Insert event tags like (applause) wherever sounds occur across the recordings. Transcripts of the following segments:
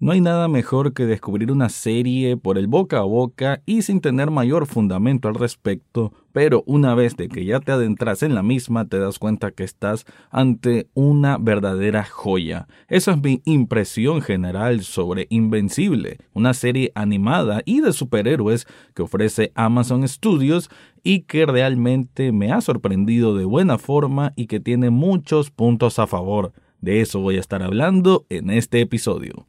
No hay nada mejor que descubrir una serie por el boca a boca y sin tener mayor fundamento al respecto, pero una vez de que ya te adentras en la misma te das cuenta que estás ante una verdadera joya. Esa es mi impresión general sobre Invencible, una serie animada y de superhéroes que ofrece Amazon Studios y que realmente me ha sorprendido de buena forma y que tiene muchos puntos a favor. De eso voy a estar hablando en este episodio.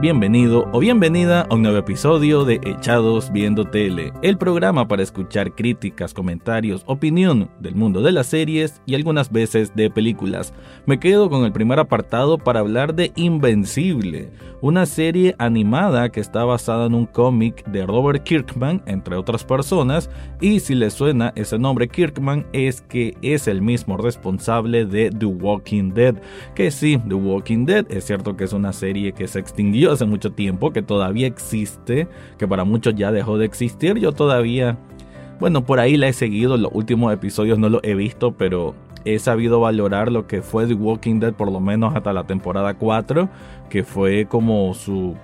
Bienvenido o bienvenida a un nuevo episodio de Echados Viendo Tele, el programa para escuchar críticas, comentarios, opinión del mundo de las series y algunas veces de películas. Me quedo con el primer apartado para hablar de Invencible, una serie animada que está basada en un cómic de Robert Kirkman, entre otras personas, y si le suena ese nombre Kirkman es que es el mismo responsable de The Walking Dead, que sí, The Walking Dead es cierto que es una serie que se extinguió hace mucho tiempo, que todavía existe, que para muchos ya dejó de existir. Yo todavía, bueno, por ahí la he seguido, los últimos episodios no los he visto, pero he sabido valorar lo que fue The Walking Dead por lo menos hasta la temporada 4, que fue como su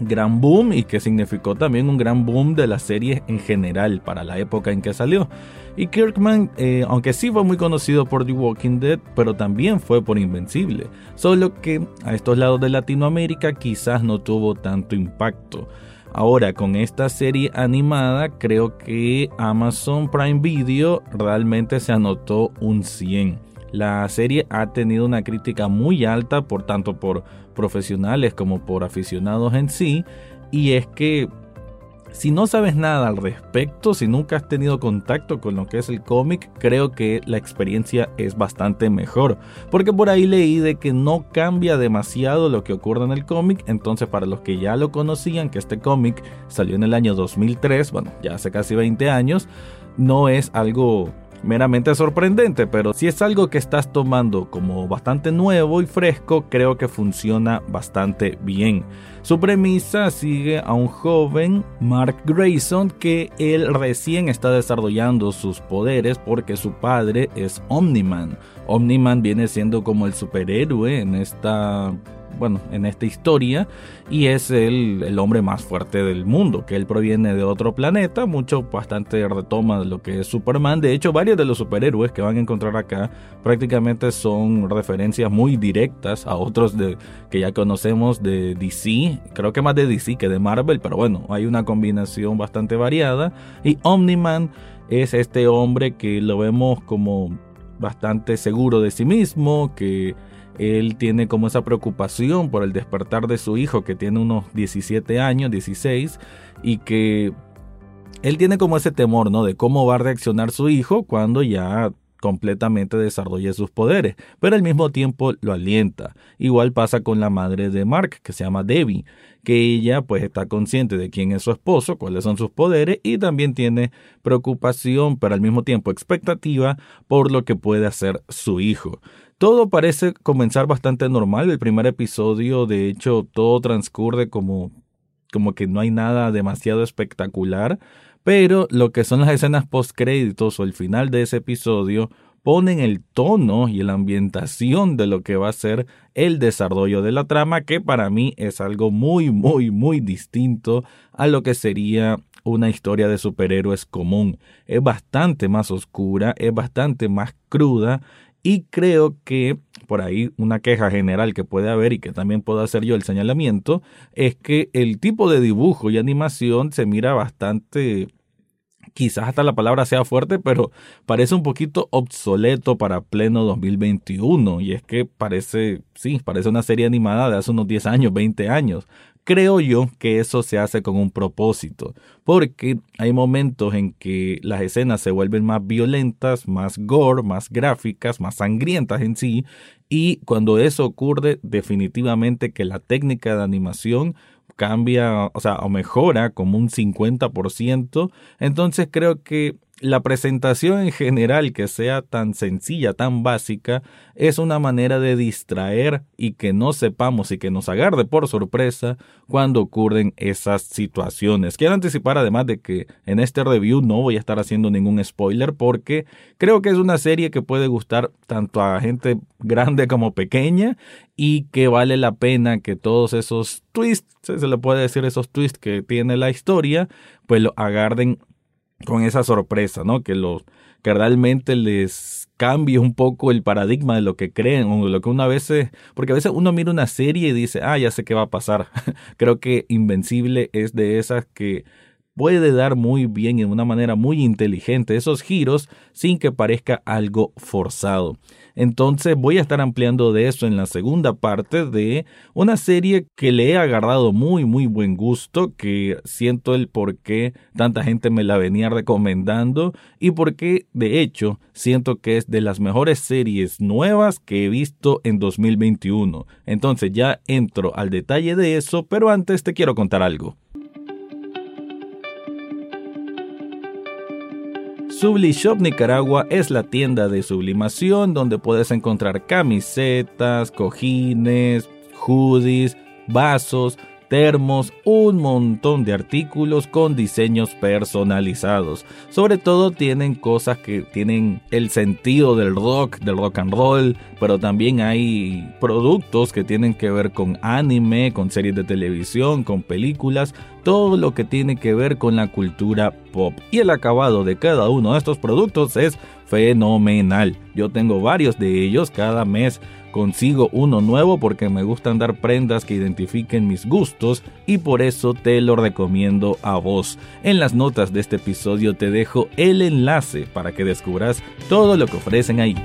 gran boom y que significó también un gran boom de la serie en general para la época en que salió. Y Kirkman, eh, aunque sí fue muy conocido por The Walking Dead, pero también fue por Invencible, solo que a estos lados de Latinoamérica quizás no tuvo tanto impacto. Ahora, con esta serie animada, creo que Amazon Prime Video realmente se anotó un 100. La serie ha tenido una crítica muy alta por tanto por profesionales como por aficionados en sí, y es que si no sabes nada al respecto, si nunca has tenido contacto con lo que es el cómic, creo que la experiencia es bastante mejor. Porque por ahí leí de que no cambia demasiado lo que ocurre en el cómic. Entonces para los que ya lo conocían, que este cómic salió en el año 2003, bueno, ya hace casi 20 años, no es algo meramente sorprendente, pero si es algo que estás tomando como bastante nuevo y fresco, creo que funciona bastante bien. Su premisa sigue a un joven, Mark Grayson, que él recién está desarrollando sus poderes porque su padre es Omniman. Omniman viene siendo como el superhéroe en esta bueno, en esta historia y es el, el, hombre más fuerte del mundo, que él proviene de otro planeta, mucho bastante retoma de lo que es Superman, de hecho varios de los superhéroes que van a encontrar acá prácticamente son referencias muy directas a otros de, que ya conocemos de DC, creo que más de DC que de Marvel, pero bueno, hay una combinación bastante variada. Y Omniman es este hombre que lo vemos como bastante seguro de sí mismo, que él tiene como esa preocupación por el despertar de su hijo que tiene unos 17 años, 16, y que él tiene como ese temor, ¿no? De cómo va a reaccionar su hijo cuando ya completamente desarrolle sus poderes, pero al mismo tiempo lo alienta. Igual pasa con la madre de Mark, que se llama Debbie, que ella pues está consciente de quién es su esposo, cuáles son sus poderes y también tiene preocupación, pero al mismo tiempo expectativa por lo que puede hacer su hijo. Todo parece comenzar bastante normal. El primer episodio, de hecho, todo transcurre como, como que no hay nada demasiado espectacular. Pero lo que son las escenas post créditos o el final de ese episodio ponen el tono y la ambientación de lo que va a ser el desarrollo de la trama, que para mí es algo muy, muy, muy distinto a lo que sería una historia de superhéroes común. Es bastante más oscura, es bastante más cruda y creo que por ahí una queja general que puede haber y que también puedo hacer yo el señalamiento es que el tipo de dibujo y animación se mira bastante quizás hasta la palabra sea fuerte, pero parece un poquito obsoleto para pleno 2021. Y es que parece, sí, parece una serie animada de hace unos 10 años, 20 años. Creo yo que eso se hace con un propósito, porque hay momentos en que las escenas se vuelven más violentas, más gore, más gráficas, más sangrientas en sí, y cuando eso ocurre, definitivamente que la técnica de animación cambia, o sea, o mejora como un 50%. Entonces creo que la presentación en general que sea tan sencilla, tan básica, es una manera de distraer y que no sepamos y que nos agarre por sorpresa cuando ocurren esas situaciones. Quiero anticipar además de que en este review no voy a estar haciendo ningún spoiler porque creo que es una serie que puede gustar tanto a gente grande como pequeña y que vale la pena que todos esos twists, se le puede decir esos twists que tiene la historia, pues lo agarren con esa sorpresa, ¿no? Que, los, que realmente les cambie un poco el paradigma de lo que creen o de lo que uno a veces, porque a veces uno mira una serie y dice, ah, ya sé qué va a pasar. (laughs) Creo que Invencible es de esas que puede dar muy bien de una manera muy inteligente esos giros sin que parezca algo forzado. Entonces voy a estar ampliando de eso en la segunda parte de una serie que le he agarrado muy muy buen gusto, que siento el por qué tanta gente me la venía recomendando y por qué de hecho siento que es de las mejores series nuevas que he visto en 2021. Entonces ya entro al detalle de eso, pero antes te quiero contar algo. Sublishop Nicaragua es la tienda de sublimación donde puedes encontrar camisetas, cojines, hoodies, vasos, termos, un montón de artículos con diseños personalizados. Sobre todo tienen cosas que tienen el sentido del rock, del rock and roll, pero también hay productos que tienen que ver con anime, con series de televisión, con películas, todo lo que tiene que ver con la cultura pop. Y el acabado de cada uno de estos productos es fenomenal. Yo tengo varios de ellos cada mes Consigo uno nuevo porque me gustan dar prendas que identifiquen mis gustos y por eso te lo recomiendo a vos. En las notas de este episodio te dejo el enlace para que descubras todo lo que ofrecen ahí.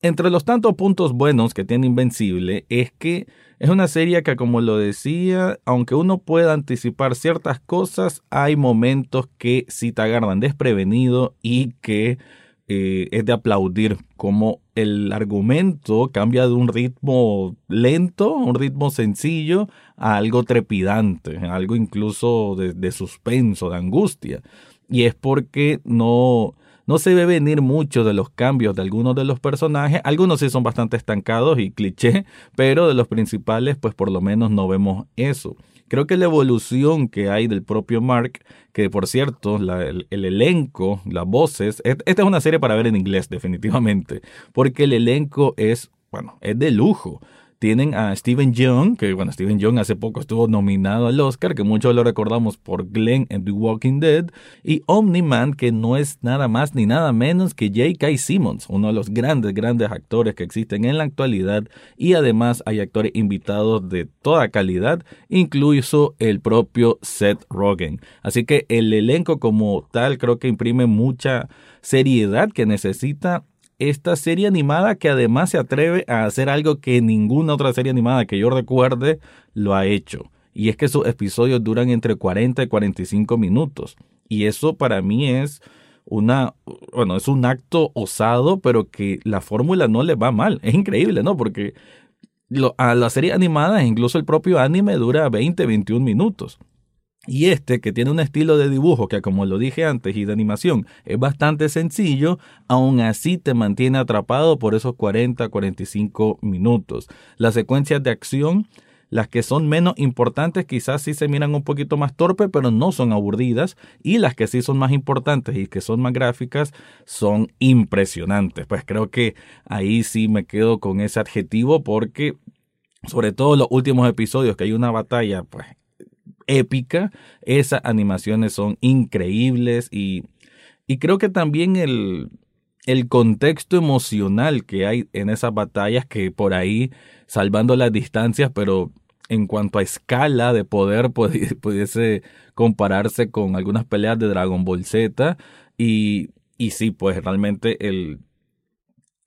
Entre los tantos puntos buenos que tiene Invencible es que es una serie que, como lo decía, aunque uno pueda anticipar ciertas cosas, hay momentos que sí te agarran desprevenido y que eh, es de aplaudir como el argumento cambia de un ritmo lento, un ritmo sencillo, a algo trepidante, algo incluso de suspenso, de angustia. Y es porque no, no se ve venir mucho de los cambios de algunos de los personajes. Algunos sí son bastante estancados y cliché, pero de los principales, pues por lo menos no vemos eso. Creo que la evolución que hay del propio Mark, que por cierto, el, el, elenco, las voces, esta es una serie para ver en inglés definitivamente, porque el elenco es, bueno, es de lujo tienen a Steven Young, que bueno, Steven Young hace poco estuvo nominado al Oscar, que muchos lo recordamos por Glenn en The Walking Dead, y Omni-Man, que no es nada más ni nada menos que J.K. Simmons, uno de los grandes, grandes actores que existen en la actualidad, y además hay actores invitados de toda calidad, incluso el propio Seth Rogen. Así que el elenco como tal creo que imprime mucha seriedad que necesita esta serie animada que además se atreve a hacer algo que ninguna otra serie animada que yo recuerde lo ha hecho. Y es que sus episodios duran entre 40 y 45 minutos. Y eso para mí es una, bueno, es un acto osado, pero que la fórmula no le va mal. Es increíble, ¿no? Porque a las series animadas, incluso el propio anime dura 20, 21 minutos. Y este, que tiene un estilo de dibujo que, como lo dije antes, y de animación, es bastante sencillo, aún así te mantiene atrapado por esos 40-45 minutos. Las secuencias de acción, las que son menos importantes, quizás sí se miran un poquito más torpe, pero no son aburridas. Y las que sí son más importantes y que son más gráficas, son impresionantes. Pues creo que ahí sí me quedo con ese adjetivo porque sobre todo los últimos episodios que hay una batalla pues épica. Esas animaciones son increíbles y, y creo que también el, el contexto emocional que hay en esas batallas que por ahí, salvando las distancias, pero en cuanto a escala de poder (laughs) pudiese compararse con algunas peleas de Dragon Ball Z y, y sí, pues realmente el,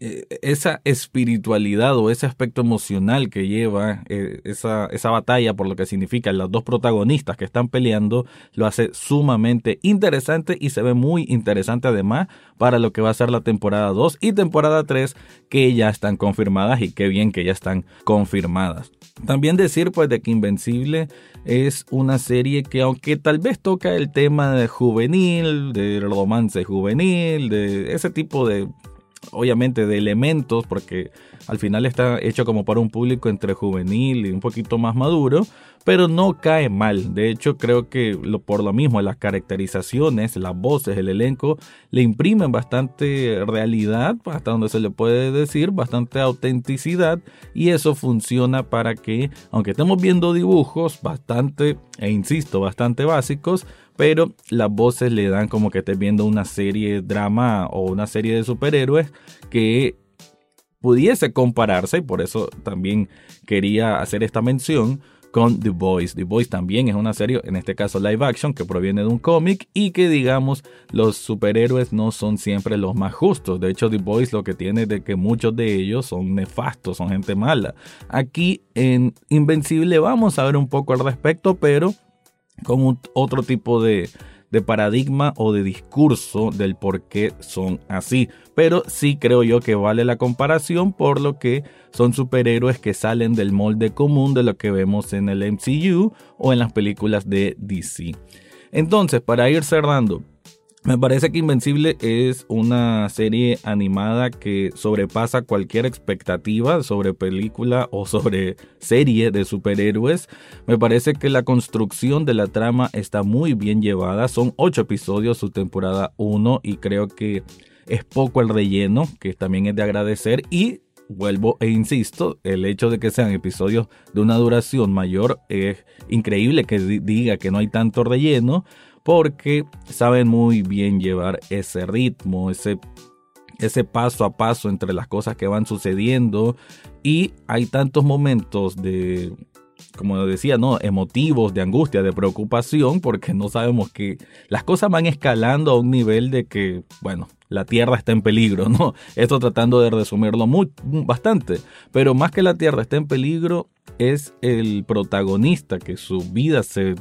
eh, esa espiritualidad o ese aspecto emocional que lleva eh, esa, esa batalla por lo que significan los dos protagonistas que están peleando lo hace sumamente interesante y se ve muy interesante además para lo que va a ser la temporada 2 y temporada 3 que ya están confirmadas y qué bien que ya están confirmadas. También decir pues de que Invencible es una serie que aunque tal vez toca el tema de juvenil, de romance juvenil, de ese tipo de obviamente de elementos, porque al final está hecho como para un público entre juvenil y un poquito más maduro, pero no cae mal. De hecho, creo que por lo mismo, las caracterizaciones, las voces, el elenco, le imprimen bastante realidad, hasta donde se le puede decir, bastante autenticidad, y eso funciona para que, aunque estemos viendo dibujos bastante, e insisto, bastante básicos, pero las voces le dan como que estés viendo una serie drama o una serie de superhéroes que pudiese compararse, y por eso también quería hacer esta mención con The Boys. The Boys también es una serie, en este caso live action, que proviene de un cómic y que digamos los superhéroes no son siempre los más justos. De hecho, The Boys lo que tiene es de que muchos de ellos son nefastos, son gente mala. Aquí en Invencible vamos a ver un poco al respecto, pero con otro tipo de, de paradigma o de discurso del por qué son así. Pero sí creo yo que vale la comparación por lo que son superhéroes que salen del molde común de lo que vemos en el MCU o en las películas de DC. Entonces, para ir cerrando, me parece que Invencible es una serie animada que sobrepasa cualquier expectativa sobre película o sobre serie de superhéroes. Me parece que la construcción de la trama está muy bien llevada. Son ocho episodios su temporada 1 y creo que es poco el relleno, que también es de agradecer. Y vuelvo e insisto, el hecho de que sean episodios de una duración mayor es increíble que diga que no hay tanto relleno porque saben muy bien llevar ese ritmo, ese, ese paso a paso entre las cosas que van sucediendo y hay tantos momentos de como decía, ¿no? Emotivos, de angustia, de preocupación, porque no sabemos que las cosas van escalando a un nivel de que, bueno, la Tierra está en peligro, ¿no? (laughs) Esto tratando de resumirlo muy, bastante. Pero más que la Tierra está en peligro, es el protagonista que su vida se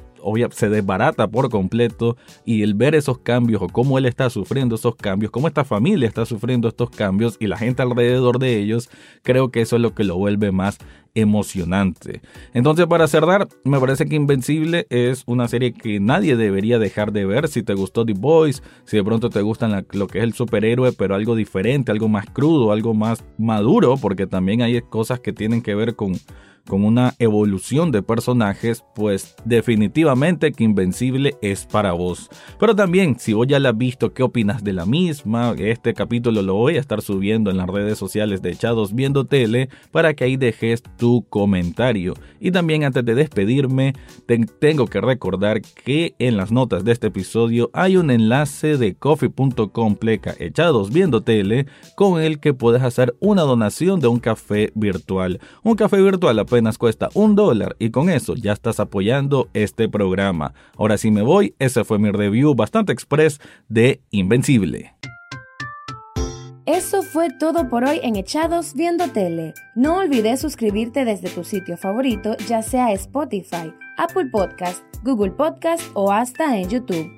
se desbarata por completo y el ver esos cambios o cómo él está sufriendo esos cambios, cómo esta familia está sufriendo estos cambios y la gente alrededor de ellos, creo que eso es lo que lo vuelve más emocionante. Entonces, para cerrar, me parece que Invencible es una serie que nadie debería dejar de ver. Si te gustó The Boys, si de pronto te gustan lo que es el superhéroe, pero algo diferente, algo más crudo, algo más maduro, porque también hay cosas que tienen que ver con con una evolución de personajes, pues definitivamente que Invencible es para vos. Pero también, si vos ya la has visto, ¿qué opinas de la misma? Este capítulo lo voy a estar subiendo en las redes sociales de Echados Viendo Tele para que ahí dejes tu comentario. Y también antes de despedirme, tengo que recordar que en las notas de este episodio hay un enlace de coffee.com pleca Echados Viendo Tele con el que puedes hacer una donación de un café virtual. Un café virtual a apenas cuesta un dólar y con eso ya estás apoyando este programa. Ahora sí me voy, ese fue mi review bastante express de Invencible. Eso fue todo por hoy en Echados Viendo Tele. No olvides suscribirte desde tu sitio favorito, ya sea Spotify, Apple Podcast, Google Podcast o hasta en YouTube.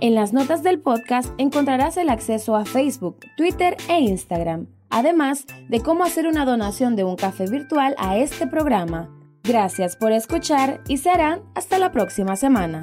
En las notas del podcast encontrarás el acceso a Facebook, Twitter e Instagram además de cómo hacer una donación de un café virtual a este programa. Gracias por escuchar y serán hasta la próxima semana.